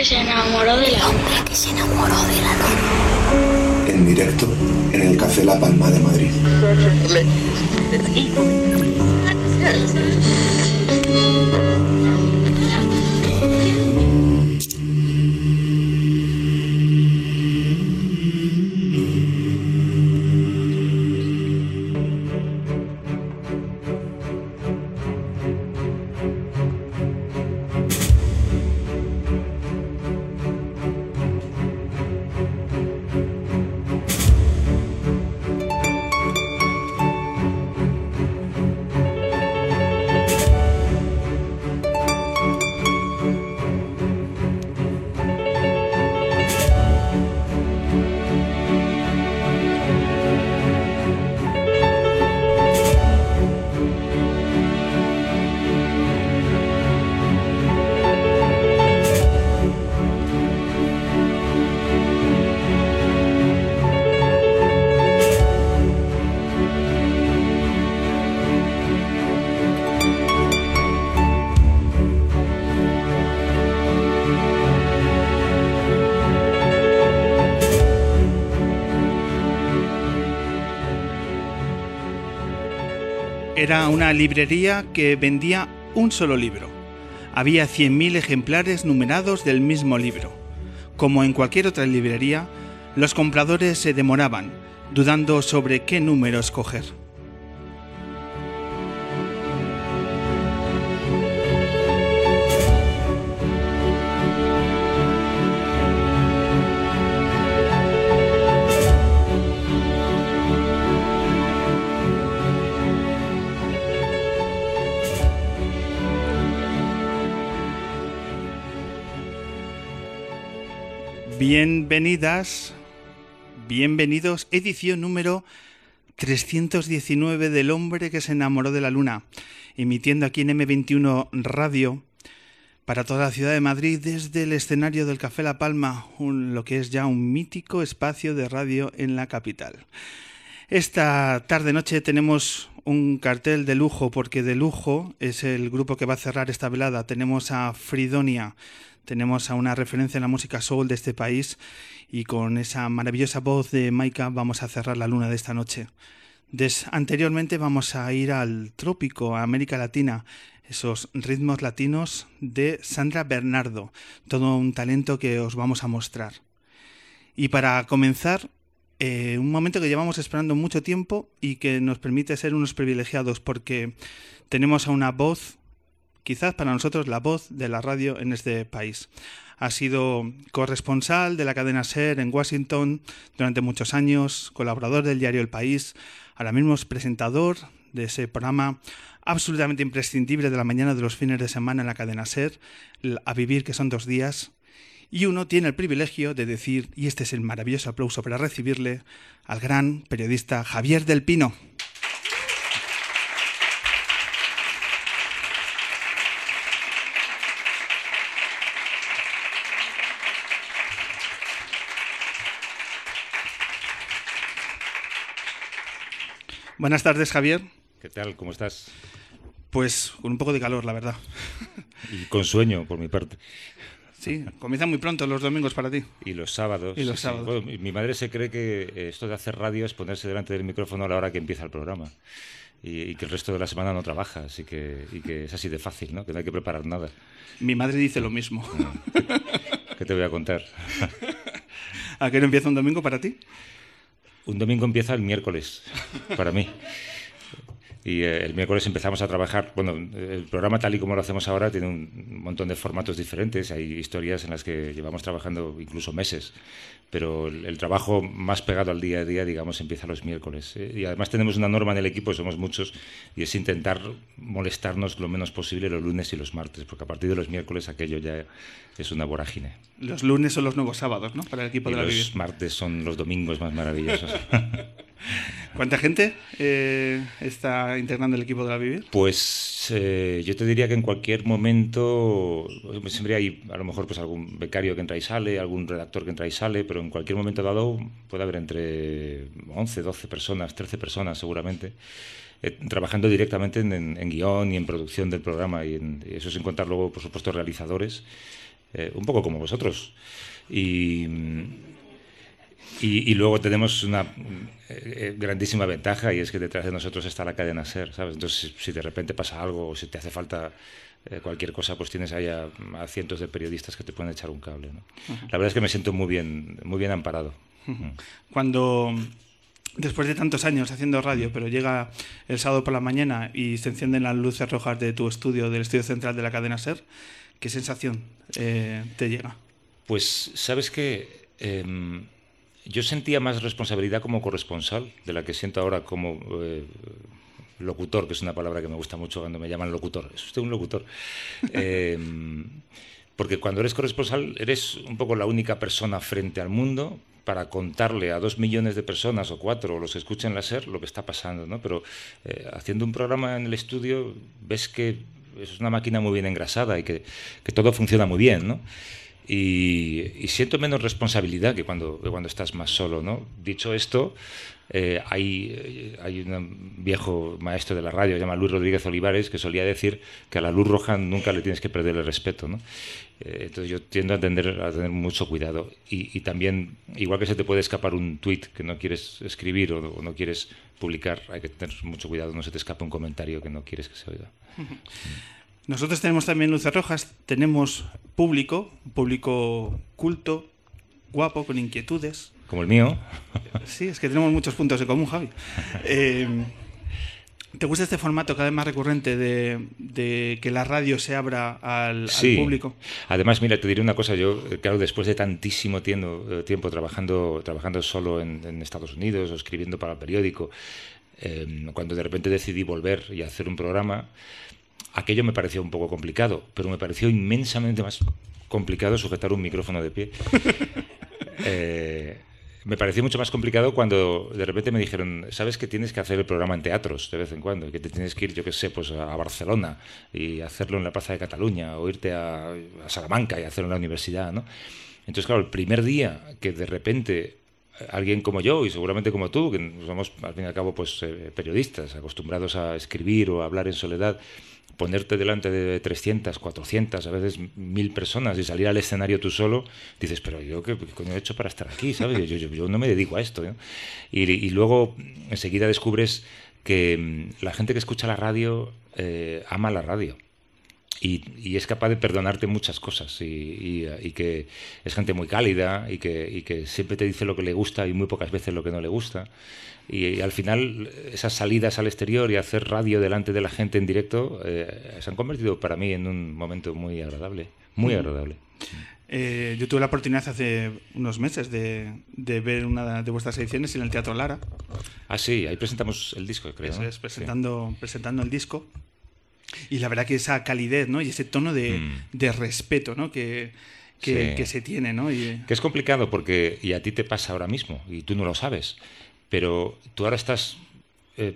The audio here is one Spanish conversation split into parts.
que se enamoró de la hombre que se enamoró de la luna. En directo en el Café La Palma de Madrid. Era una librería que vendía un solo libro. Había 100.000 ejemplares numerados del mismo libro. Como en cualquier otra librería, los compradores se demoraban, dudando sobre qué número escoger. Bienvenidas, bienvenidos, edición número 319 del hombre que se enamoró de la luna, emitiendo aquí en M21 Radio para toda la ciudad de Madrid desde el escenario del Café La Palma, lo que es ya un mítico espacio de radio en la capital. Esta tarde-noche tenemos un cartel de lujo, porque de lujo es el grupo que va a cerrar esta velada. Tenemos a Fridonia, tenemos a una referencia en la música soul de este país y con esa maravillosa voz de Maika vamos a cerrar la luna de esta noche. anteriormente vamos a ir al trópico, a América Latina, esos ritmos latinos de Sandra Bernardo, todo un talento que os vamos a mostrar. Y para comenzar, eh, un momento que llevamos esperando mucho tiempo y que nos permite ser unos privilegiados porque tenemos a una voz quizás para nosotros la voz de la radio en este país. Ha sido corresponsal de la cadena SER en Washington durante muchos años, colaborador del diario El País, ahora mismo es presentador de ese programa absolutamente imprescindible de la mañana de los fines de semana en la cadena SER, A Vivir, que son dos días. Y uno tiene el privilegio de decir, y este es el maravilloso aplauso para recibirle, al gran periodista Javier del Pino. Buenas tardes, Javier. ¿Qué tal? ¿Cómo estás? Pues con un poco de calor, la verdad. Y con sueño, por mi parte. Sí, comienza muy pronto los domingos para ti. Y los sábados. Y los sábados. mi madre se cree que esto de hacer radio es ponerse delante del micrófono a la hora que empieza el programa. Y, que el resto de la semana no trabaja, así que, y que es así de fácil, ¿no? Que no hay que preparar nada. Mi madre dice lo mismo. ¿Qué te voy a contar? ¿A qué no empieza un domingo para ti? Un domingo empieza el miércoles, para mí. Y eh, el miércoles empezamos a trabajar. Bueno, el programa, tal y como lo hacemos ahora, tiene un montón de formatos diferentes. Hay historias en las que llevamos trabajando incluso meses pero el, trabajo más pegado al día a día, digamos, empieza los miércoles. ¿eh? Y además tenemos una norma en el equipo, somos muchos, y es intentar molestarnos lo menos posible los lunes y los martes, porque a partir de los miércoles aquello ya es una vorágine. Los lunes son los nuevos sábados, ¿no? Para el equipo de la Los martes son los domingos más maravillosos. ¿Cuánta gente eh, está integrando el equipo de la Vivir? Pues eh, yo te diría que en cualquier momento siempre hay a lo mejor pues algún becario que entra y sale, algún redactor que entra y sale, pero en cualquier momento dado puede haber entre 11, 12 personas, 13 personas seguramente. Eh, trabajando directamente en, guion y en producción del programa, y, eso sin contar luego, por supuesto, realizadores eh, un poco como vosotros. Y, y, luego tenemos una eh, grandísima ventaja y es que detrás de nosotros está la cadena SER, ¿sabes? Entonces, si, de repente pasa algo o si te hace falta eh, cualquier cosa, pues tienes ahí a, cientos de periodistas que te pueden echar un cable. ¿no? La verdad es que me siento muy bien, muy bien amparado. Mm. Cuando después de tantos años haciendo radio, pero llega el sábado por la mañana y se encienden las luces rojas de tu estudio, del estudio central de la cadena SER, ¿qué sensación eh, te llega? Pues sabes que em, yo sentía más responsabilidad como corresponsal de la que siento ahora como eh, locutor, que es una palabra que me gusta mucho cuando me llaman locutor. Es usted un locutor. Em, porque cuando eres corresponsal eres un poco la única persona frente al mundo para contarle a dos millones de personas o cuatro, o los que escuchen la SER, lo que está pasando. ¿no? Pero eh, haciendo un programa en el estudio ves que es una máquina muy bien engrasada y que, que todo funciona muy bien. ¿no? Y, siento menos responsabilidad que cuando, cuando estás más solo. ¿no? Dicho esto, eh, hay, eh, hay un viejo maestro de la radio, llama Luis Rodríguez Olivares, que solía decir que a la luz roja nunca le tienes que perder el respeto. ¿no? Eh, entonces yo tiendo a, tener, a tener mucho cuidado. Y, también, igual que se te puede escapar un tweet que no quieres escribir o, no quieres publicar, hay que tener mucho cuidado, no se te escape un comentario que no quieres que se oiga. Nosotros tenemos también luces rojas, tenemos público, público culto, guapo, con inquietudes. Como el mío. Sí, es que tenemos muchos puntos de común, Javi. Eh, ¿Te gusta este formato cada vez más recurrente de, que la radio se abra al, sí. público? Además, mira, te diré una cosa. Yo, eh, claro, después de tantísimo tiempo, eh, tiempo trabajando, trabajando solo en, Estados Unidos o escribiendo para el periódico, cuando de repente decidí volver y hacer un programa, Aquello me pareció un poco complicado, pero me pareció inmensamente más complicado sujetar un micrófono de pie. Eh, me pareció mucho más complicado cuando de repente me dijeron, sabes que tienes que hacer el programa en teatros de vez en cuando, que te tienes que ir, yo qué sé, pues a Barcelona y hacerlo en la Plaza de Cataluña, o irte a, Salamanca y hacerlo en la universidad, ¿no? Entonces, claro, el primer día que de repente alguien como yo y seguramente como tú, que somos al fin y al cabo pues eh, periodistas, acostumbrados a escribir o a hablar en soledad, ponerte delante de 300, 400, a veces mil personas y salir al escenario tú solo, dices, pero yo qué, coño he hecho para estar aquí, ¿sabes? Yo, yo, no me dedico a esto. Y, luego enseguida descubres que mm, la gente que escucha la radio eh, ama la radio. Y, es capaz de perdonarte muchas cosas y, que es gente muy cálida y que, siempre te dice lo que le gusta y muy pocas veces lo que no le gusta y, al final esas salidas al exterior y hacer radio delante de la gente en directo eh, se han convertido para mí en un momento muy agradable, muy mm. agradable. Eh, yo tuve la oportunidad hace unos meses de, de, ver una de vuestras ediciones en el Teatro Lara. Ah, sí, ahí presentamos el disco, creo. Eso es, presentando, presentando el disco. Y la verdad que esa calidez ¿no? y ese tono de, mm. de respeto ¿no? que, que, que, se tiene. ¿no? Y... Que es complicado porque, y a ti te pasa ahora mismo, y tú no lo sabes, pero tú ahora estás eh,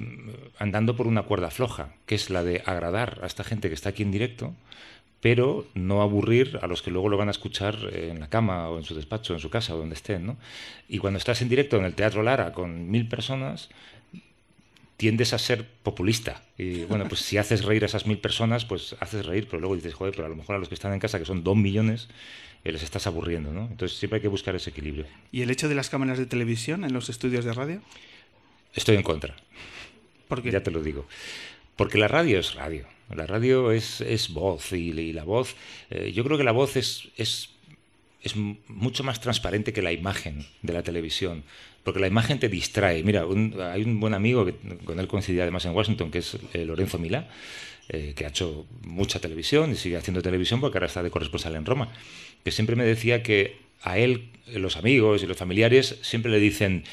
andando por una cuerda floja, que es la de agradar a esta gente que está aquí en directo, pero no aburrir a los que luego lo van a escuchar en la cama o en su despacho, en su casa o donde estén. ¿no? Y cuando estás en directo en el Teatro Lara con mil personas, tiendes a ser populista. Y bueno, pues si haces reír a esas mil personas, pues haces reír, pero luego dices, joder, pero a lo mejor a los que están en casa, que son dos millones, les estás aburriendo, ¿no? Entonces siempre hay que buscar ese equilibrio. ¿Y el hecho de las cámaras de televisión en los estudios de radio? Estoy en contra. ¿Por qué? Ya te lo digo. Porque la radio es radio. La radio es, es voz y, la voz, eh, yo creo que la voz es, es, es mucho más transparente que la imagen de la televisión porque la imagen te distrae. Mira, hay un buen amigo que con él coincidí además en Washington, que es eh, Lorenzo Milá, eh, que ha hecho mucha televisión y sigue haciendo televisión porque ahora está de corresponsal en Roma que siempre me decía que a él, los amigos y los familiares, siempre le dicen,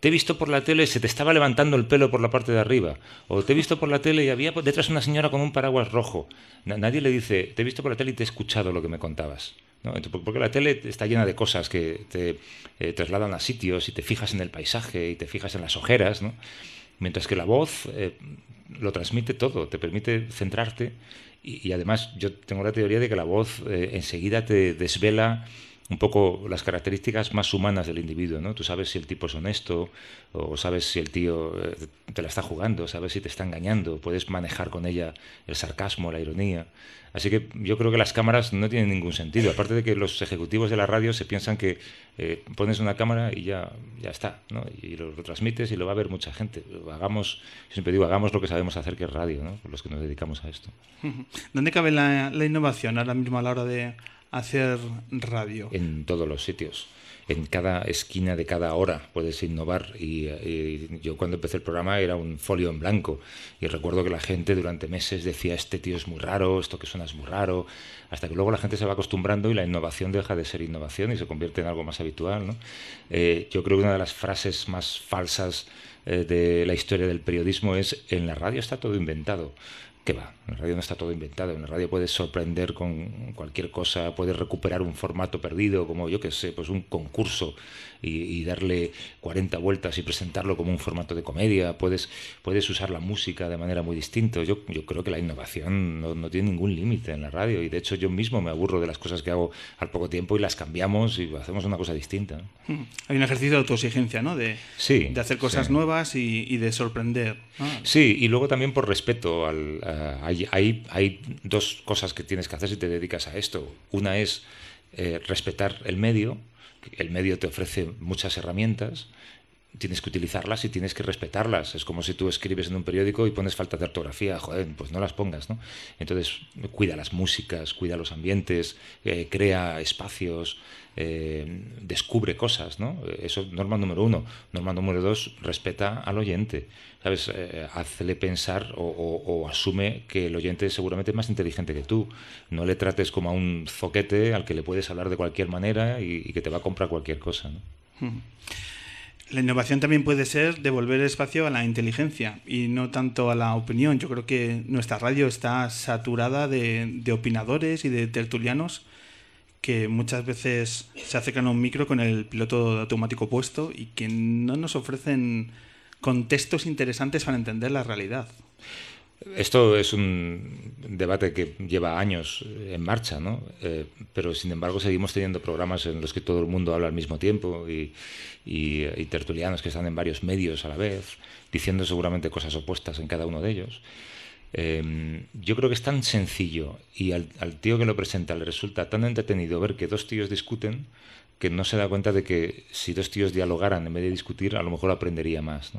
te he visto por la tele, se te estaba levantando el pelo por la parte de arriba. O te he visto por la tele y había detrás una señora con un paraguas rojo. Nadie le dice, te he visto por la tele y te he escuchado lo que me contabas. ¿No? Porque la tele está llena de cosas que te eh, trasladan a sitios y te fijas en el paisaje y te fijas en las ojeras. ¿no? Mientras que la voz eh, lo transmite todo, te permite centrarte y, además yo tengo la teoría de que la voz eh, enseguida te desvela un poco las características más humanas del individuo, ¿no? Tú sabes si el tipo es honesto o sabes si el tío eh, te la está jugando, sabes si te está engañando, puedes manejar con ella el sarcasmo, la ironía. Así que yo creo que las cámaras no tienen ningún sentido. Aparte de que los ejecutivos de la radio se piensan que eh, pones una cámara y ya, ya está, ¿no? Y lo, transmites y lo va a ver mucha gente. Hagamos, siempre digo, hagamos lo que sabemos hacer, que es radio, ¿no? Los que nos dedicamos a esto. ¿Dónde cabe la, la innovación ahora mismo a la hora de hacer radio? En todos los sitios en cada esquina de cada hora puedes innovar. Y, yo cuando empecé el programa era un folio en blanco y recuerdo que la gente durante meses decía, este tío es muy raro, esto que suena es muy raro, hasta que luego la gente se va acostumbrando y la innovación deja de ser innovación y se convierte en algo más habitual. ¿no? Eh, yo creo que una de las frases más falsas eh, de la historia del periodismo es, en la radio está todo inventado que va, en la radio no está todo inventado, en la radio puedes sorprender con cualquier cosa, puedes recuperar un formato perdido, como yo que sé, pues un concurso y, darle 40 vueltas y presentarlo como un formato de comedia, puedes, puedes usar la música de manera muy distinta. Yo, yo creo que la innovación no, tiene ningún límite en la radio y de hecho yo mismo me aburro de las cosas que hago al poco tiempo y las cambiamos y hacemos una cosa distinta. Hay un ejercicio de autoexigencia, ¿no? De, sí, de hacer cosas nuevas y, de sorprender. Sí, y luego también por respeto al... hay, hay, hay, dos cosas que tienes que hacer si te dedicas a esto. Una es eh, respetar el medio el medio te ofrece muchas herramientas, tienes que utilizarlas y tienes que respetarlas. Es como si tú escribes en un periódico y pones falta de ortografía, joder, pues no las pongas, ¿no? Entonces, cuida las músicas, cuida los ambientes, eh, crea espacios, eh, descubre cosas, ¿no? Eso, norma número uno. Norma número dos, respeta al oyente. ¿Sabes? Eh, hazle pensar o, asume que el oyente es seguramente más inteligente que tú. No le trates como a un zoquete al que le puedes hablar de cualquier manera y, que te va a comprar cualquier cosa, La innovación también puede ser devolver espacio a la inteligencia y no tanto a la opinión. Yo creo que nuestra radio está saturada de opinadores y de tertulianos que muchas veces se acercan a un micro con el piloto automático puesto y que no nos ofrecen contextos interesantes para entender la realidad. Esto es un debate que lleva años en marcha, ¿no? Eh, pero sin embargo seguimos teniendo programas en los que todo el mundo habla al mismo tiempo y, tertulianos que están en varios medios a la vez, diciendo seguramente cosas opuestas en cada uno de ellos. Em, yo creo que es tan sencillo y al, tío que lo presenta le resulta tan entretenido ver que dos tíos discuten que no se da cuenta de que si dos tíos dialogaran en vez de discutir, a lo mejor aprendería más.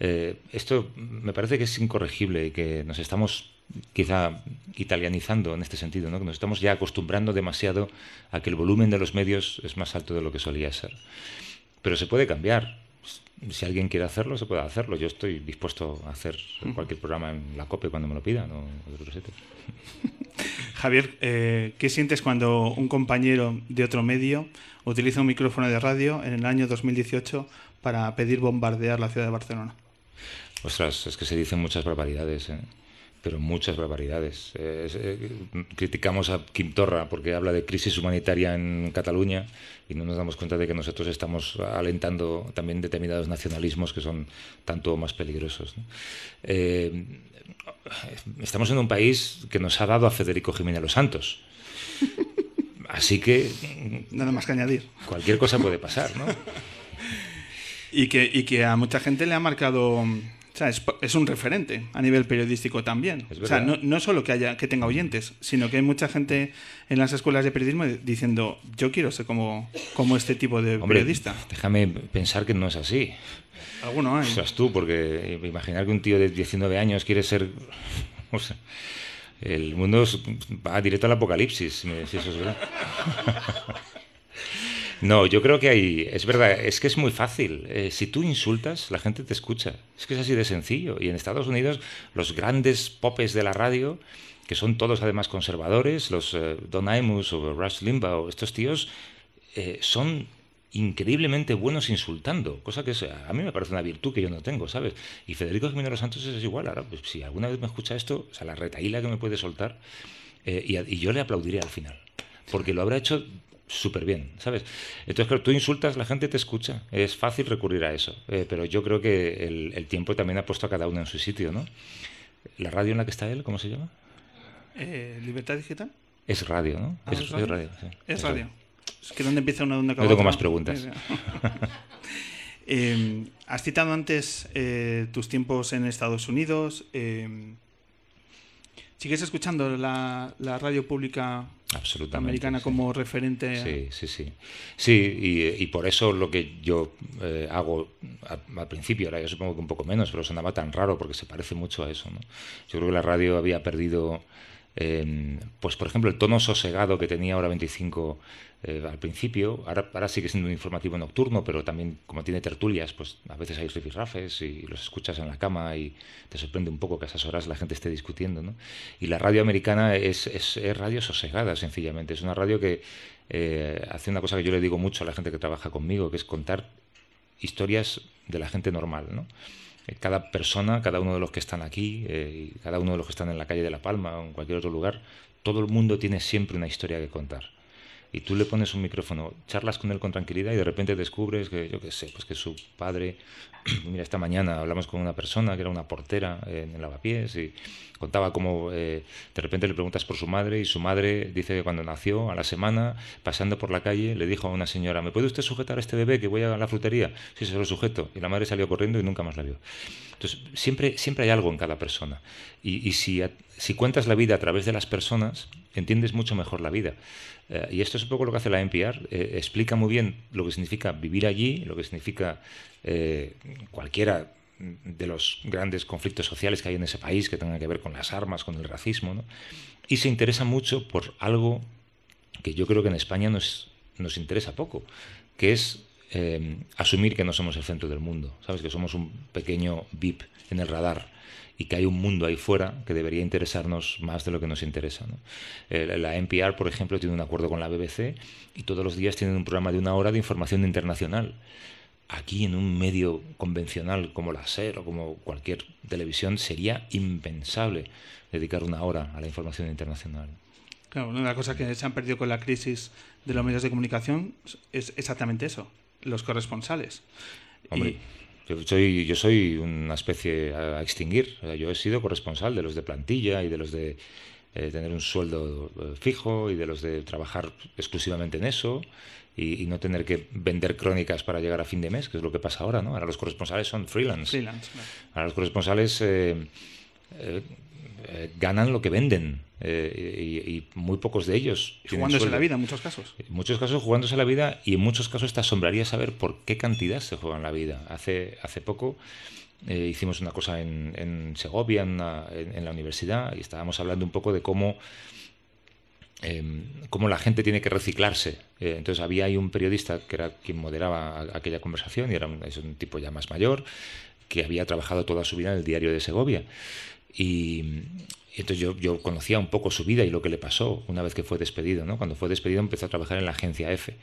Eh, esto me parece que es incorregible y que nos estamos quizá italianizando en este sentido, ¿no? que nos estamos ya acostumbrando demasiado a que el volumen de los medios es más alto de lo que solía ser. Pero se puede cambiar si alguien quiere hacerlo, se puede hacerlo. Yo estoy dispuesto a hacer cualquier programa en la COPE cuando me lo pidan o. Javier, eh, ¿qué sientes cuando un compañero de otro medio utiliza un micrófono de radio en el año 2018 para pedir bombardear la ciudad de Barcelona? Ostras, es que se dicen muchas barbaridades. ¿eh? Pero muchas barbaridades. Eh, criticamos a Quim Torra porque habla de crisis humanitaria en Cataluña y no nos damos cuenta de que nosotros estamos alentando también determinados nacionalismos que son tanto más peligrosos. Eh, estamos en un país que nos ha dado a Federico Jiménez Los Santos. Así que... Nada más que añadir. Cualquier cosa puede pasar, ¿no? y, que, y que a mucha gente le ha marcado es, un referente a nivel periodístico también. O sea, no, no, solo que haya que tenga oyentes, sino que hay mucha gente en las escuelas de periodismo diciendo, yo quiero ser como, como este tipo de periodista. Déjame pensar que no es así. Alguno hay. Seas tú, porque imaginar que un tío de 19 años quiere ser... el mundo va directo al apocalipsis, si eso es verdad. No, yo creo que hay, es verdad, es que es muy fácil. Eh, si tú insultas, la gente te escucha. Es que es así de sencillo. Y en Estados Unidos, los grandes popes de la radio, que son todos además conservadores, los eh, Don Imus o Rush Limbaugh, estos tíos eh, son increíblemente buenos insultando, cosa que a mí me parece una virtud que yo no tengo, ¿sabes? Y Federico Jiménez Santos es igual. Ahora, pues, si alguna vez me escucha esto, o sea, la retaíla que me puede soltar, y, y yo le aplaudiré al final porque lo habrá hecho súper bien, ¿sabes? Entonces, claro, tú insultas, la gente te escucha. Es fácil recurrir a eso. Eh, pero yo creo que el, tiempo también ha puesto a cada uno en su sitio, ¿no? ¿La radio en la que está él, cómo se llama? Eh, ¿Libertad Digital? Es radio, ¿no? Ah, es, radio. Es radio. Es que ¿dónde empieza una onda No tengo más preguntas. Eh, has citado antes tus tiempos en Estados Unidos. ¿Sigues escuchando la, la radio pública Absolutamente. americana sí. como referente? Sí, sí, sí. Sí, y, y por eso lo que yo eh, hago al principio, ahora yo supongo que un poco menos, pero sonaba tan raro porque se parece mucho a eso. ¿no? Yo creo que la radio había perdido, eh, pues por ejemplo, el tono sosegado que tenía ahora 25 eh, al principio. Ahora, ahora sigue siendo un informativo nocturno, pero también como tiene tertulias, pues a veces hay rifirrafes y los escuchas en la cama y te sorprende un poco que a esas horas la gente esté discutiendo. ¿no? Y la radio americana es, es, es radio sosegada, sencillamente. Es una radio que eh, hace una cosa que yo le digo mucho a la gente que trabaja conmigo, que es contar historias de la gente normal, ¿no? Eh, Cada persona, cada uno de los que están aquí, eh, cada uno de los que están en la calle de La Palma o en cualquier otro lugar, todo el mundo tiene siempre una historia que contar. Y tú le pones un micrófono, charlas con él con tranquilidad y de repente descubres que, yo qué sé, pues que su padre, mira, esta mañana hablamos con una persona que era una portera en el lavapiés y contaba cómo eh, de repente le preguntas por su madre y su madre dice que cuando nació, a la semana, pasando por la calle, le dijo a una señora, ¿me puede usted sujetar a este bebé que voy a la frutería? Sí, se lo sujeto. Y la madre salió corriendo y nunca más la vio. Entonces, siempre, siempre hay algo en cada persona. Y, y si, a- si cuentas la vida a través de las personas, entiendes mucho mejor la vida. Eh, y esto es un poco lo que hace la NPR. eh, explica muy bien lo que significa vivir allí, lo que significa eh, cualquiera de los grandes conflictos sociales que hay en ese país que tengan que ver con las armas, con el racismo. ¿no? Y se interesa mucho por algo que yo creo que en España nos, nos interesa poco, que es asumir que no somos el centro del mundo, ¿sabes? Que somos un pequeño VIP en el radar y que hay un mundo ahí fuera que debería interesarnos más de lo que nos interesa. ¿no? Eh, la NPR, por ejemplo, tiene un acuerdo con la BBC y todos los días tienen un programa de una hora de información internacional. Aquí en un medio convencional como la SER o como cualquier televisión sería impensable dedicar una hora a la información internacional. Claro, una de las cosas que se han perdido con la crisis de los medios de comunicación es exactamente eso, los corresponsales. Hombre, yo soy, yo soy una especie a, extinguir. O sea, yo he sido corresponsal de los de plantilla y de los de eh, tener un sueldo eh, fijo y de los de trabajar exclusivamente en eso y, y no tener que vender crónicas para llegar a fin de mes, que es lo que pasa ahora, ¿no? Ahora los corresponsales son freelance. freelance. claro. Ahora los corresponsales eh, eh, ganan lo que venden eh, y, y muy pocos de ellos. Jugándose sueldo. la vida en muchos casos. En muchos casos jugándose la vida y en muchos casos te asombraría saber por qué cantidad se juegan la vida. Hace, hace poco eh, hicimos una cosa en, en Segovia, en, una- en- en la universidad, y estábamos hablando un poco de cómo, eh, cómo la gente tiene que reciclarse. Entonces había ahí un periodista que era quien moderaba a- aquella conversación y era un, es un tipo ya más mayor que había trabajado toda su vida en el diario de Segovia. Y, entonces yo, yo conocía un poco su vida y lo que le pasó una vez que fue despedido. ¿no? Cuando fue despedido empezó a trabajar en la agencia F.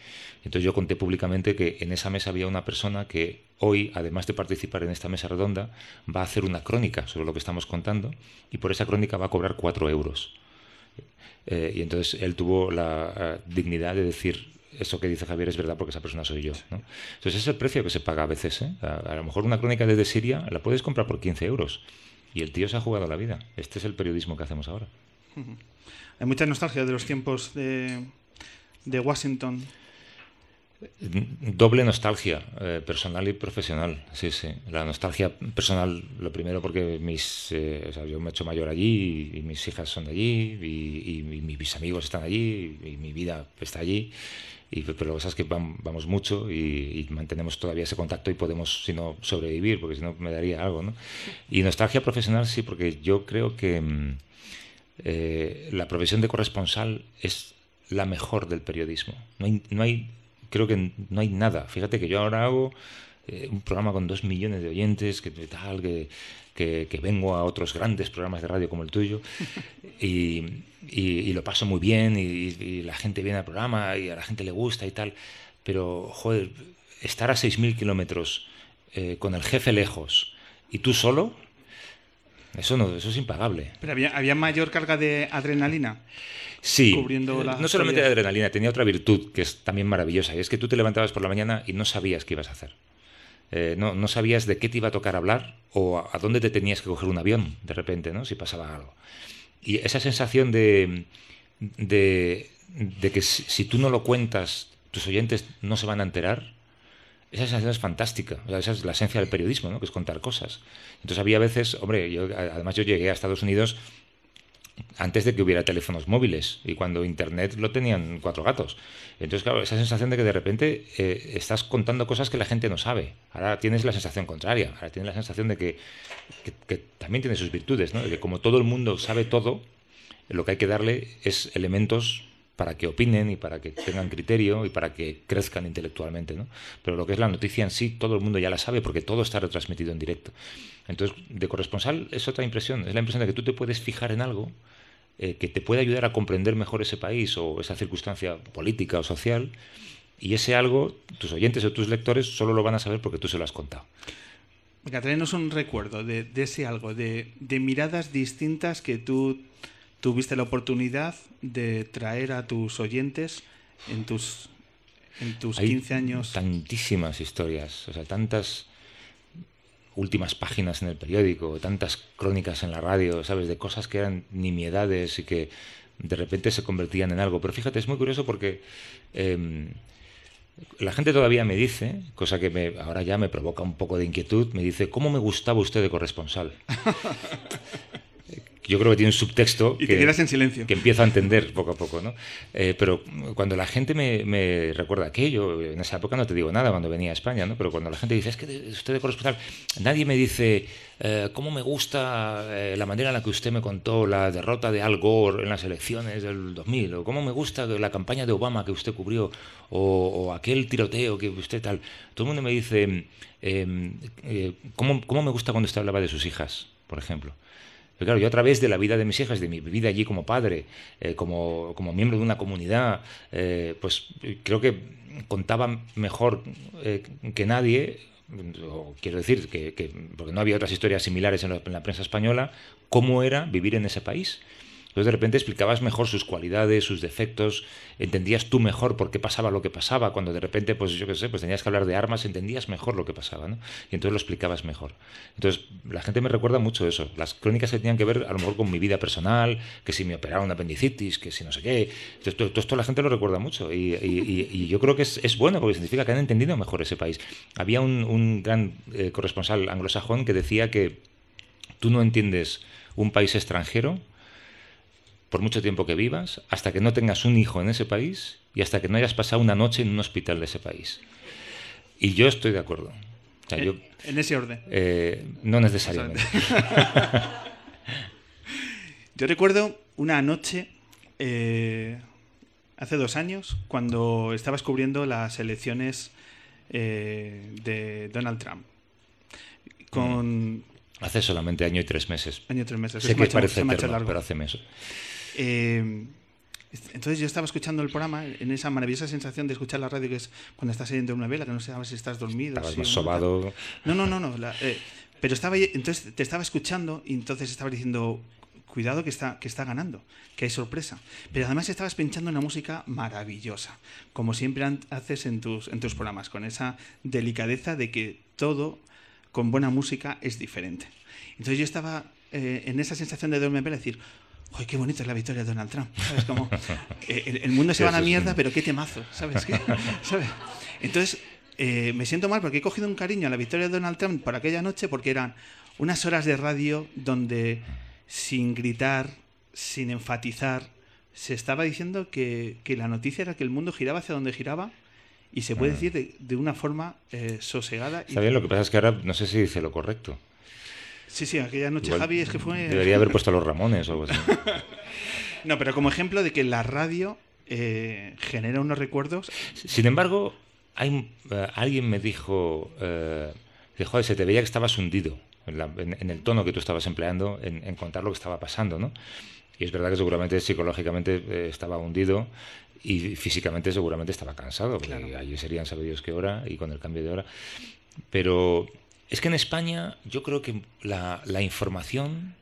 Entonces yo conté públicamente que en esa mesa había una persona que hoy, además de participar en esta mesa redonda, va a hacer una crónica sobre lo que estamos contando y por esa crónica va a cobrar cuatro euros. Eh, y entonces él tuvo la dignidad de decir, eso que dice Javier es verdad porque esa persona soy yo. Entonces ese es el precio que se paga a veces. ¿eh? A, a lo mejor una crónica desde Siria la puedes comprar por 15 euros. Y el tío se ha jugado la vida. Este es el periodismo que hacemos ahora. Hay mucha nostalgia de los tiempos de, de Washington. Doble nostalgia, eh, personal y profesional. Sí, sí. La nostalgia personal, lo primero porque mis, eh, o sea, yo me he hecho mayor allí y, y mis hijas son de allí y, y mi- mis amigos están allí y, mi vida está allí. Pero que pasa es que vam- vamos mucho y, mantenemos todavía ese contacto y podemos, si no, sobrevivir, porque si no me daría algo, ¿no? Y nostalgia profesional sí, porque yo creo que mm, eh, la profesión de corresponsal es la mejor del periodismo. No no hay, creo que no hay nada. Fíjate que yo ahora hago eh, un programa con dos millones de oyentes, que tal, que, que, que vengo a otros grandes programas de radio como el tuyo y, y- y lo paso muy bien y, y la gente viene al programa y a la gente le gusta y tal. Pero, joder, estar a 6.000 kilómetros eh, con el jefe lejos y tú solo, eso, no, eso es impagable. Pero había, había mayor carga de adrenalina. Sí, cubriendo eh, la no solamente de adrenalina, tenía otra virtud que es también maravillosa, y es que tú te levantabas por la mañana y no sabías qué ibas a hacer. Eh, no, no sabías de qué te iba a tocar hablar o a, dónde te tenías que coger un avión de repente, ¿no? Si pasaba algo. Y esa sensación de, de, de que si, si tú no lo cuentas, tus oyentes no se van a enterar, esa sensación es fantástica. O sea, esa es la esencia del periodismo, ¿no? que es contar cosas. Entonces había veces, hombre, yo, además yo llegué a Estados Unidos antes de que hubiera teléfonos móviles y cuando Internet lo tenían cuatro gatos. Entonces, claro, esa sensación de que de repente eh, estás contando cosas que la gente no sabe. Ahora tienes la sensación contraria. Ahora tienes la sensación de que, que también tiene sus virtudes, ¿no? De que como todo el mundo sabe todo, lo que hay que darle es elementos para que opinen y para que tengan criterio y para que crezcan intelectualmente. ¿no? Pero lo que es la noticia en sí, todo el mundo ya la sabe porque todo está retransmitido en directo. Entonces, de corresponsal es otra impresión, es la impresión de que tú te puedes fijar en algo eh, que te puede ayudar a comprender mejor ese país o esa circunstancia política o social, y ese algo, tus oyentes o tus lectores solo lo van a saber porque tú se lo has contado. Venga, traernos un recuerdo de, ese algo, de miradas distintas que tú tuviste la oportunidad de traer a tus oyentes en tus, en tus 15 años. Tantísimas historias, o sea, tantas últimas páginas en el periódico, tantas crónicas en la radio, ¿sabes? De cosas que eran nimiedades y que de repente se convertían en algo. Pero fíjate, es muy curioso porque em, la gente todavía me dice, cosa que me, ahora ya me provoca un poco de inquietud, me dice, ¿cómo me gustaba usted de corresponsal? yo creo que tiene un subtexto y que, en silencio. que empiezo a entender poco a poco, ¿no? Eh, pero cuando la gente me, recuerda aquello, en esa época no te digo nada cuando venía a España, ¿no? Pero cuando la gente dice, es que usted de corresponsal, nadie me dice, eh, ¿cómo me gusta eh, la manera en la que usted me contó la derrota de Al Gore en las elecciones del 2000? ¿O cómo me gusta la campaña de Obama que usted cubrió? ¿O, aquel tiroteo que usted tal? Todo el mundo me dice, em, ¿cómo, ¿cómo me gusta cuando usted hablaba de sus hijas, por ejemplo? Pero claro, yo a través de la vida de mis hijas, de mi vida allí como padre, eh, como, como, miembro de una comunidad, eh, pues creo que contaba mejor eh, que nadie, quiero decir, que, porque no había otras historias similares en la prensa española, cómo era vivir en ese país. Entonces de repente explicabas mejor sus cualidades, sus defectos, entendías tú mejor por qué pasaba lo que pasaba, cuando de repente, pues yo qué sé, pues tenías que hablar de armas, entendías mejor lo que pasaba, ¿no? Y entonces lo explicabas mejor. Entonces la gente me recuerda mucho eso, las crónicas que tenían que ver a lo mejor con mi vida personal, que si me operaron apendicitis, que si no sé qué, entonces todo, esto la gente lo recuerda mucho y, yo creo que es, bueno porque significa que han entendido mejor ese país. Había un, gran eh, corresponsal anglosajón que decía que tú no entiendes un país extranjero por mucho tiempo que vivas, hasta que no tengas un hijo en ese país y hasta que no hayas pasado una noche en un hospital de ese país. Y yo estoy de acuerdo. en ese orden. Eh, no necesariamente. yo recuerdo una noche, eh, hace dos años, cuando estabas cubriendo las elecciones eh, de Donald Trump. Con, Hace solamente año y tres meses. Año y tres meses. Sé que parece eterno, pero hace meses. Eh, entonces yo estaba escuchando el programa en esa maravillosa sensación de escuchar la radio que es cuando estás leyendo una vela, que no sabes si estás dormido. Estabas más sobado. No, no, no, no. Eh, pero estaba entonces te estaba escuchando y entonces estaba diciendo cuidado que está, que está ganando, que hay sorpresa. Pero además estabas pinchando una música maravillosa, como siempre haces en tus, en tus programas, con esa delicadeza de que todo con buena música es diferente. Entonces yo estaba eh, en esa sensación de dormir vela decir, ¡Uy, qué bonito es la victoria de Donald Trump! ¿Sabes? Como, eh, el, mundo se va a la mierda, pero qué temazo, ¿sabes? ¿Sabes? Entonces, eh, me siento mal porque he cogido un cariño a la victoria de Donald Trump por aquella noche porque eran unas horas de radio donde, sin gritar, sin enfatizar, se estaba diciendo que, que la noticia era que el mundo giraba hacia donde giraba y se puede ah. decir de, una forma eh, sosegada. Está bien, lo que pasa es que ahora no sé si dice lo correcto. Sí, sí, aquella noche Javi es que fue... Debería haber puesto los Ramones o algo así. no, pero como ejemplo de que la radio eh, genera unos recuerdos... Sin embargo, hay, eh, alguien me dijo, eh, dijo, se te veía que estabas hundido en, el tono que tú estabas empleando en, contar lo que estaba pasando, ¿no? Y es verdad que seguramente psicológicamente estaba hundido y físicamente seguramente estaba cansado, porque allí serían sabidos qué hora y con el cambio de hora. Pero es que en España yo creo que la, información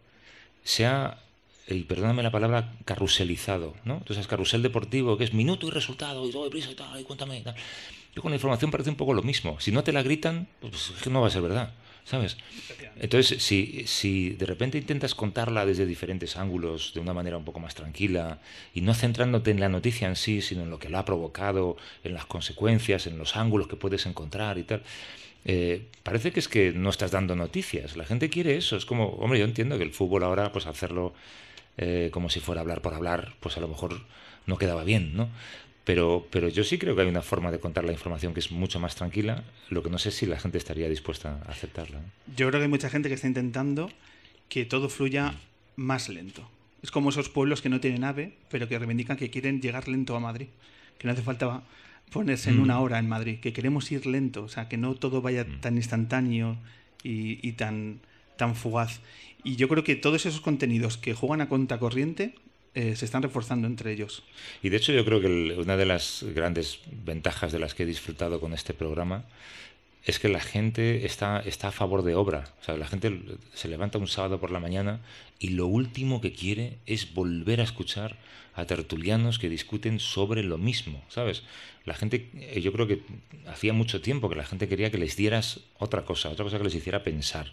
se ha, y perdóname la palabra, carruselizado, ¿no? Entonces, carrusel deportivo, que es minuto y resultado, y todo deprisa y tal, y cuéntame. Yo con la información parece un poco lo mismo. Si no te la gritan, pues es que no va a ser verdad. ¿sabes? Entonces, si, si de repente intentas contarla desde diferentes ángulos, de una manera un poco más tranquila, y no centrándote en la noticia en sí, sino en lo que lo ha provocado, en las consecuencias, en los ángulos que puedes encontrar y tal, eh, parece que es que no estás dando noticias. La gente quiere eso. Es como, hombre, yo entiendo que el fútbol ahora, pues hacerlo eh, como si fuera hablar por hablar, pues a lo mejor no quedaba bien, ¿no? Pero, pero yo sí creo que hay una forma de contar la información que es mucho más tranquila, lo que no sé si la gente estaría dispuesta a aceptarla. Yo creo que hay mucha gente que está intentando que todo fluya más lento. Es como esos pueblos que no tienen ave, pero que reivindican que quieren llegar lento a Madrid, que no hace falta ponerse en una hora en Madrid, que queremos ir lento, o sea, que no todo vaya tan instantáneo y, y tan, tan fugaz. Y yo creo que todos esos contenidos que juegan a cuenta corriente eh, se están reforzando entre ellos. Y de hecho yo creo que una de las grandes ventajas de las que he disfrutado con este programa es que la gente está, está a favor de obra. O sea, la gente se levanta un sábado por la mañana y lo último que quiere es volver a escuchar a tertulianos que discuten sobre lo mismo, ¿sabes? La gente, eh, yo creo que hacía mucho tiempo que la gente quería que les dieras otra cosa, otra cosa que les hiciera pensar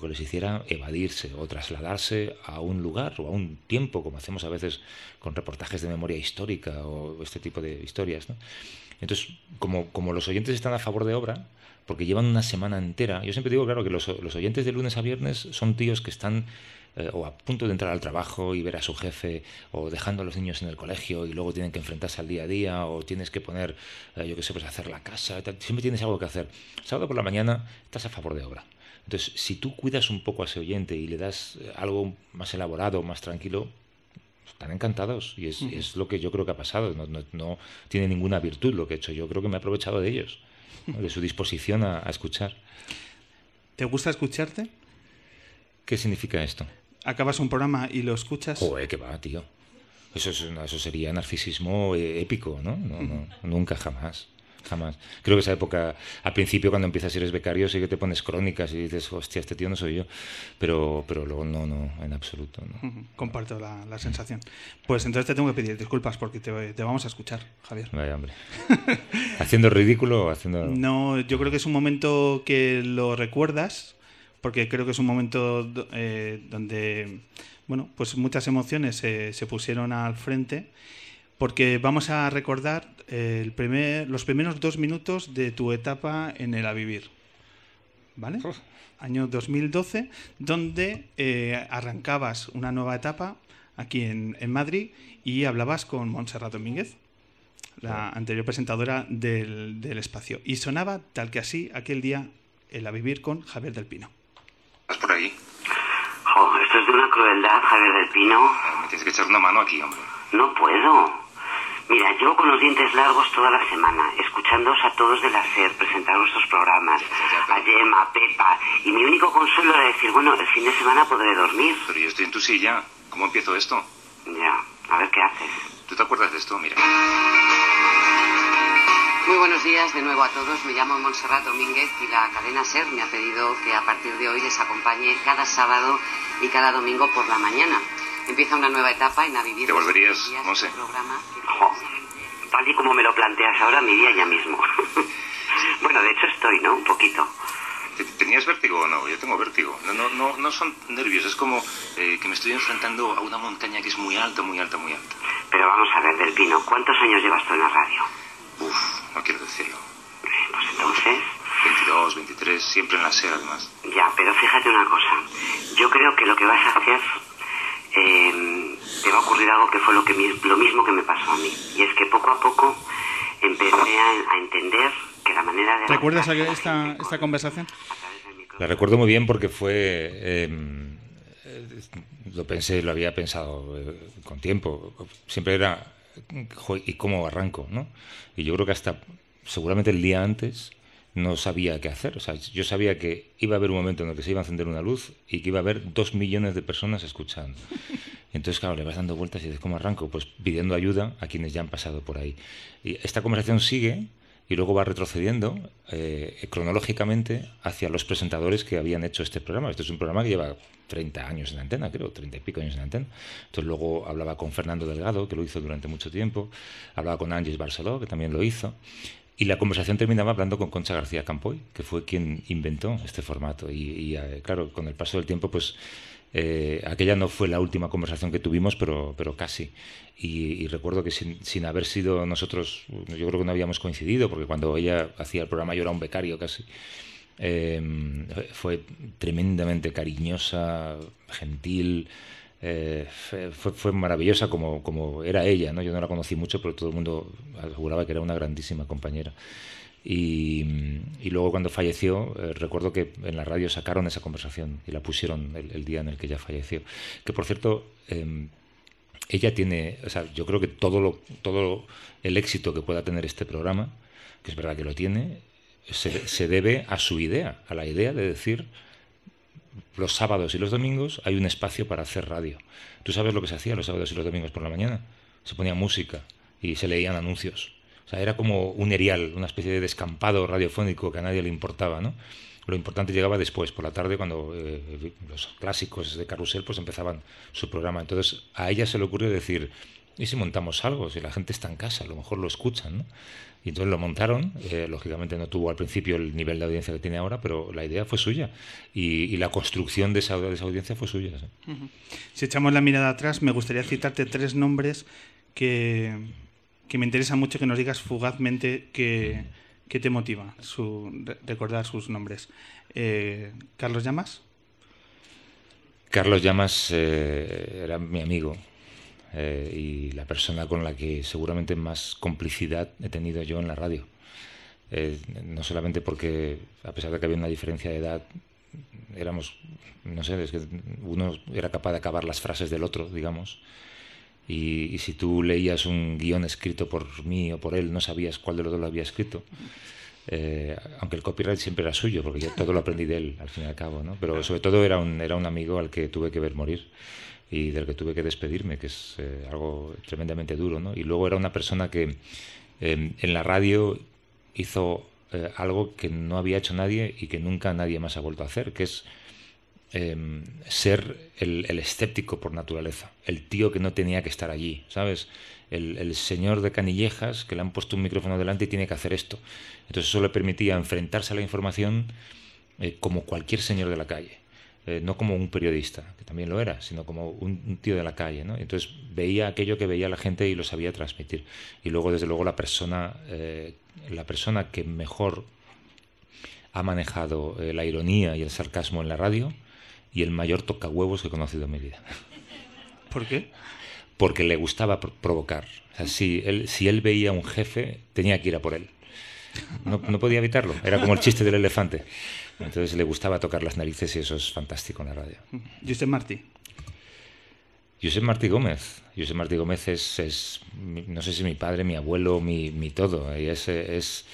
que les hiciera evadirse o trasladarse a un lugar o a un tiempo, como hacemos a veces con reportajes de memoria histórica o este tipo de historias. Entonces, como, como los oyentes están a favor de obra, porque llevan una semana entera, yo siempre digo, claro, que los, los oyentes de lunes a viernes son tíos que están eh, o a punto de entrar al trabajo y ver a su jefe, o dejando a los niños en el colegio y luego tienen que enfrentarse al día a día, o tienes que poner, eh, yo qué sé, pues hacer la casa, siempre tienes algo que hacer. Sábado por la mañana estás a favor de obra. Entonces, si tú cuidas un poco a ese oyente y le das eh, algo más elaborado, más tranquilo, están encantados. Y es, lo que yo creo que ha pasado. No, tiene ninguna virtud lo que he hecho. Yo creo que me he aprovechado de ellos, de su disposición a, escuchar. ¿Te gusta escucharte? ¿Qué significa esto? Acabas un programa y lo escuchas. Joder, qué va, tío. Eso, es, eso sería narcisismo eh, épico, ¿no? no nunca, jamás jamás. Creo que esa época, al principio cuando empiezas y eres becario, sí que te pones crónicas y dices, hostia, este tío no soy yo, pero, pero luego no, no, en absoluto. Comparto la, sensación. Pues entonces te tengo que pedir disculpas porque te, vamos a escuchar, Javier. Vaya, hombre. ¿Haciendo ridículo o haciendo...? No, yo creo que es un momento que lo recuerdas, porque creo que es un momento eh, donde, bueno, pues muchas emociones se pusieron al frente porque vamos a recordar el primer, los primeros dos minutos de tu etapa en el Avivir. ¿Vale? Año 2012, donde eh, arrancabas una nueva etapa aquí en, Madrid y hablabas con Montserrat Domínguez, la anterior presentadora del, espacio. Y sonaba tal que así aquel día el Avivir con Javier del Pino. ¿Estás por ahí? esto es de una crueldad, Javier del Pino. Me tienes que echar una mano aquí, hombre. No puedo. Mira, yo con los dientes largos toda la semana, escuchándoos a todos de la SER, presentar nuestros programas, a Gemma, a Pepa, y mi único consuelo era decir, bueno, el fin de semana podré dormir. Pero yo estoy en tu silla, ¿cómo empiezo esto? Ya, a ver qué haces. ¿Tú te acuerdas de esto? Mira. Muy buenos días de nuevo a todos. Me llamo Montserrat Domínguez y la cadena SER me ha pedido que a partir de hoy les acompañe cada sábado y cada domingo por la mañana. Empieza una nueva etapa en A Vivir. ¿Te volverías, Monse? Programa tal y como me lo planteas ahora, mi día ya mismo. bueno, de hecho estoy, ¿no? Un poquito. ¿Tenías vértigo o no? Yo tengo vértigo. No, no, no, no son nervios, es como eh, que me estoy enfrentando a una montaña que es muy alta, muy alta, muy alta. Pero vamos a ver, Del Pino, ¿cuántos años llevas tú en la radio? Uf, no quiero decirlo. Pues entonces... 22, 23, siempre en la SER además. Ya, pero fíjate una cosa. Yo creo que lo que vas a hacer eh, te va a ocurrir algo que fue lo, que, lo mismo que me pasó a mí. Y es que poco a poco empecé a, entender que la manera de... ¿Recuerdas esta, esta conversación? La recuerdo muy bien porque fue... Em, lo pensé, lo había pensado eh, con tiempo. Siempre era, ¿y cómo arranco? ¿no? Y yo creo que hasta seguramente el día antes no sabía qué hacer. O sea, yo sabía que iba a haber un momento en el que se iba a encender una luz y que iba a haber dos millones de personas escuchando. Entonces, claro, le vas dando vueltas y dices, ¿cómo arranco? Pues pidiendo ayuda a quienes ya han pasado por ahí. Y esta conversación sigue y luego va retrocediendo eh, cronológicamente hacia los presentadores que habían hecho este programa. Este es un programa que lleva 30 años en la antena, creo, 30 y pico años en la antena. Entonces luego hablaba con Fernando Delgado, que lo hizo durante mucho tiempo, hablaba con Ángeles Barceló, que también lo hizo, Y la conversación terminaba hablando con Concha García Campoy, que fue quien inventó este formato. Y, eh, claro, con el paso del tiempo, pues eh, aquella no fue la última conversación que tuvimos, pero, pero casi. Y, recuerdo que sin, sin, haber sido nosotros, yo creo que no habíamos coincidido, porque cuando ella hacía el programa yo era un becario casi. Em, fue tremendamente cariñosa, gentil. Eh, fue, maravillosa como, como era ella, ¿no? Yo no la conocí mucho, pero todo el mundo aseguraba que era una grandísima compañera. Y, y luego cuando falleció, eh, recuerdo que en la radio sacaron esa conversación y la pusieron el, día en el que ella falleció. Que por cierto, eh, ella tiene, o sea, yo creo que todo, lo, todo el éxito que pueda tener este programa, que es verdad que lo tiene, se, se debe a su idea, a la idea de decir los sábados y los domingos hay un espacio para hacer radio. ¿Tú sabes lo que se hacía los sábados y los domingos por la mañana? Se ponía música y se leían anuncios. O sea, era como un erial, una especie de descampado radiofónico que a nadie le importaba, ¿no? Lo importante llegaba después, por la tarde, cuando eh, los clásicos de Carrusel pues empezaban su programa. Entonces a ella se le ocurrió decir, ¿y si montamos algo? Si la gente está en casa, a lo mejor lo escuchan. Y entonces lo montaron, eh, lógicamente no tuvo al principio el nivel de audiencia que tiene ahora, pero la idea fue suya y, la construcción de esa, audiencia fue suya. Si echamos la mirada atrás, me gustaría citarte tres nombres que, me interesa mucho que nos digas fugazmente que, te motiva su, recordar sus nombres. Eh, ¿Carlos Llamas? Carlos Llamas eh, era mi amigo, eh, y la persona con la que seguramente más complicidad he tenido yo en la radio. Eh, no solamente porque, a pesar de que había una diferencia de edad, éramos, no sé, es que uno era capaz de acabar las frases del otro, digamos. Y, si tú leías un guion escrito por mí o por él, no sabías cuál de los dos lo había escrito. Eh, aunque el copyright siempre era suyo, porque yo todo lo aprendí de él, al fin y al cabo, ¿no? Pero sobre todo era un, era un amigo al que tuve que ver morir y del que tuve que despedirme, que es eh, algo tremendamente duro. ¿no? Y luego era una persona que em, en la radio hizo eh, algo que no había hecho nadie y que nunca nadie más ha vuelto a hacer, que es em, ser el, escéptico por naturaleza, el tío que no tenía que estar allí, ¿sabes? El, el, señor de canillejas que le han puesto un micrófono delante y tiene que hacer esto. Entonces eso le permitía enfrentarse a la información eh, como cualquier señor de la calle. Eh, no como un periodista, que también lo era, sino como un, tío de la calle. ¿no? Entonces veía aquello que veía la gente y lo sabía transmitir. Y luego, desde luego, la persona, eh, la persona que mejor ha manejado eh, la ironía y el sarcasmo en la radio y el mayor tocahuevos que he conocido en mi vida. ¿Por qué? Porque le gustaba provocar. O sea, si él, si él veía a un jefe, tenía que ir a por él. No, no podía evitarlo. Era como el chiste del elefante. Entonces le gustaba tocar las narices y eso es fantástico en la radio. Josep Martí. Josep Martí Gómez. Josep Martí Gómez es, no sé si mi padre, mi abuelo, mi, mi todo. Es, es,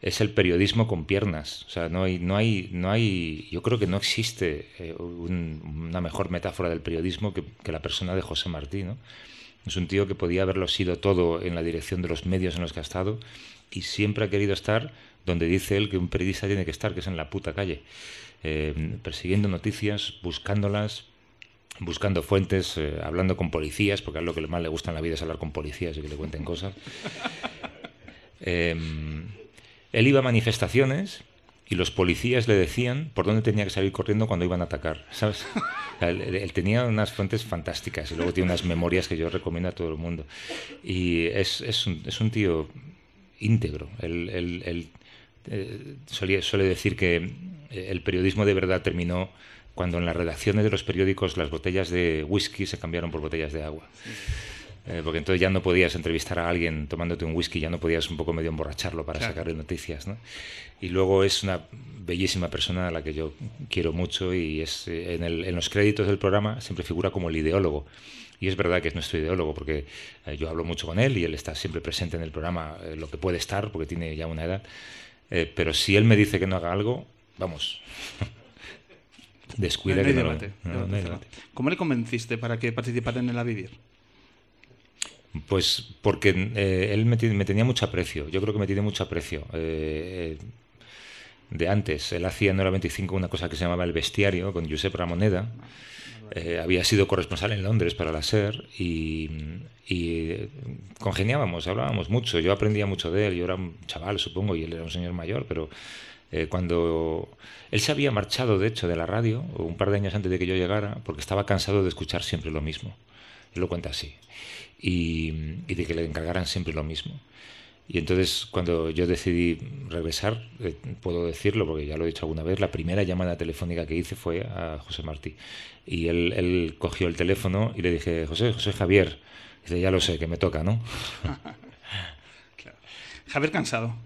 es, el periodismo con piernas. O sea, no hay, no hay, no hay yo creo que no existe eh, una mejor metáfora del periodismo que, que, la persona de José Martí. ¿no? Es un tío que podía haberlo sido todo en la dirección de los medios en los que ha estado y siempre ha querido estar donde dice él que un periodista tiene que estar, que es en la puta calle, eh, persiguiendo noticias, buscándolas, buscando fuentes, eh, hablando con policías, porque a lo que más le gusta en la vida es hablar con policías y que le cuenten cosas. Em, él iba a manifestaciones y los policías le decían por dónde tenía que salir corriendo cuando iban a atacar, ¿sabes? él, tenía unas fuentes fantásticas y luego tiene unas memorias que yo recomiendo a todo el mundo. Y es, es, un, es un tío íntegro. Él, él, eh, suele decir que eh, el periodismo de verdad terminó cuando en las redacciones de los periódicos las botellas de whisky se cambiaron por botellas de agua. Eh, porque entonces ya no podías entrevistar a alguien tomándote un whisky, ya no podías un poco medio emborracharlo para sacarle noticias. ¿no? Y luego es una bellísima persona a la que yo quiero mucho y es en, el, en, los créditos del programa siempre figura como el ideólogo. Y es verdad que es nuestro ideólogo porque yo hablo mucho con él y él está siempre presente en el programa, lo que puede estar porque tiene ya una edad. Eh, pero si él me dice que no haga algo, vamos. Descuida que debate, ¿Cómo le convenciste para que participara en el A Vivir? Pues porque eh, él me, tenía mucho aprecio. Yo creo que me tiene mucho aprecio. Eh, de antes. Él hacía en Hora 25 una cosa que se llamaba El Bestiario con Josep Ramoneda. Eh, había sido corresponsal en Londres para la SER y, y congeniábamos, hablábamos mucho. Yo aprendía mucho de él. Yo era un chaval, supongo, y él era un señor mayor, pero eh, cuando él se había marchado, de hecho, de la radio, un par de años antes de que yo llegara, porque estaba cansado de escuchar siempre lo mismo. Él lo cuenta así. Y de que le encargaran siempre lo mismo. Y entonces, cuando yo decidí regresar, eh, puedo decirlo porque ya lo he dicho alguna vez, la primera llamada telefónica que hice fue a José Martí. Y él, él cogió el teléfono y le dije, José, José Javier. Dice, ya lo sé, que me toca, ¿no? Claro. Javier Cansado.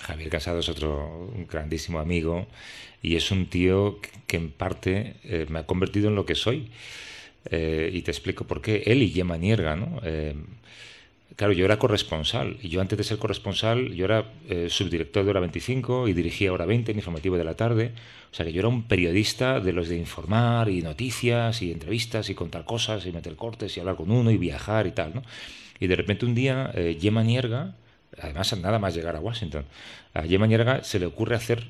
Javier Casado es otro un grandísimo amigo y es un tío que, que en parte eh, me ha convertido en lo que soy. Eh, y te explico por qué. Él y Gemma Nierga, ¿no? Claro, yo era corresponsal y yo antes de ser corresponsal, yo era eh, subdirector de Hora 25 y dirigía Hora 20, en informativo de la tarde. O sea que yo era un periodista de los de informar y noticias y entrevistas y contar cosas y meter cortes y hablar con uno y viajar y tal, ¿no? Y de repente un día eh, Gemma Nierga, además nada más llegar a Washington, a Gemma Nierga se le ocurre hacer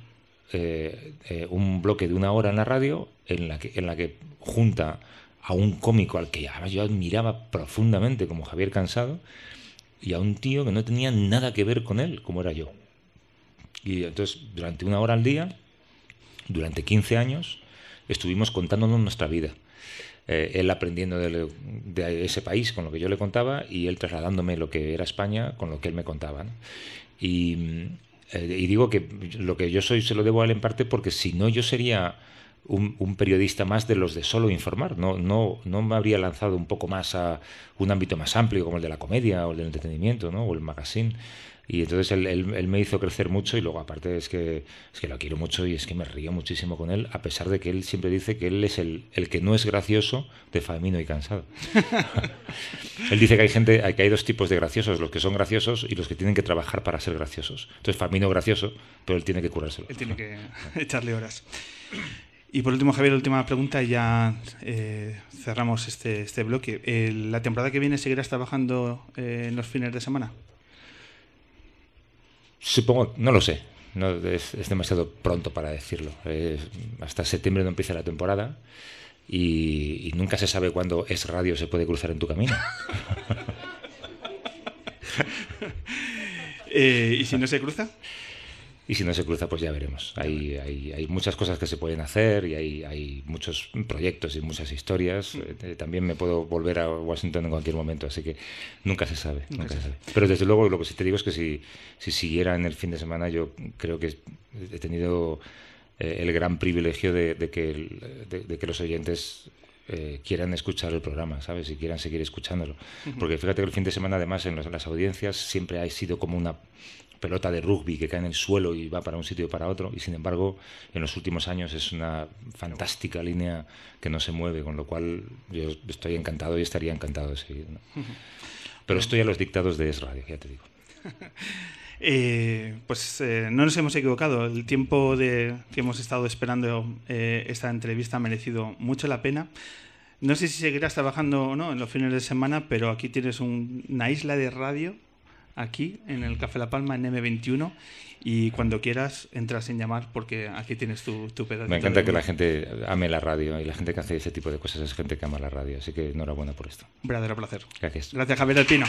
eh, eh, un bloque de una hora en la radio en la que, en la que junta a un cómico al que yo admiraba profundamente como Javier Cansado y a un tío que no tenía nada que ver con él como era yo. Y entonces durante una hora al día, durante 15 años, estuvimos contándonos nuestra vida. Eh, él aprendiendo de, ese país con lo que yo le contaba y él trasladándome lo que era España con lo que él me contaba. Y, eh, y digo que lo que yo soy se lo debo a él en parte porque si no yo sería un, un, periodista más de los de solo informar. No, no, no me habría lanzado un poco más a un ámbito más amplio como el de la comedia o el del entretenimiento ¿no? o el magazine. Y entonces él, él, él, me hizo crecer mucho y luego aparte es que, es que lo quiero mucho y es que me río muchísimo con él, a pesar de que él siempre dice que él es el, el que no es gracioso de Famino y Cansado. él dice que hay gente, que hay dos tipos de graciosos, los que son graciosos y los que tienen que trabajar para ser graciosos. Entonces Famino gracioso, pero él tiene que curárselo. Él tiene que echarle horas. Y por último, Javier, última pregunta y ya eh, cerramos este, este bloque. Eh, ¿La temporada que viene seguirás trabajando eh, en los fines de semana? Supongo, no lo sé. No, es, es demasiado pronto para decirlo. hasta septiembre no empieza la temporada y, y nunca se sabe cuándo es radio se puede cruzar en tu camino. ¿Y si no se cruza? Y si no se cruza, pues ya veremos. Hay, hay, hay muchas cosas que se pueden hacer y hay, hay muchos proyectos y muchas historias. Eh, también me puedo volver a Washington en cualquier momento, así que nunca se sabe. Nunca, nunca se sabe. Pero desde luego lo que sí te digo es que si, si siguiera en el fin de semana, yo creo que he tenido eh, el gran privilegio de, de que, el, de, de que los oyentes eh, quieran escuchar el programa, ¿sabes? Y quieran seguir escuchándolo. Uh -huh. Porque fíjate que el fin de semana, además, en las, en las audiencias siempre ha sido como una pelota de rugby que cae en el suelo y va para un sitio y para otro y sin embargo en los últimos años es una fantástica línea que no se mueve con lo cual yo estoy encantado y estaría encantado de seguir ¿no? pero estoy a los dictados de Es Radio ya te digo Eh, pues eh, no nos hemos equivocado. El tiempo de, que hemos estado esperando eh, esta entrevista ha merecido mucho la pena. No sé si seguirás trabajando o no en los fines de semana, pero aquí tienes un, una isla de radio aquí en el Café La Palma en M21 y cuando quieras entras en llamar porque aquí tienes tu, tu pedazo. Me encanta que la gente ame la radio y la gente que hace ese tipo de cosas es gente que ama la radio, así que enhorabuena por esto. Un verdadero placer. Gracias. Gracias Javier Alpino.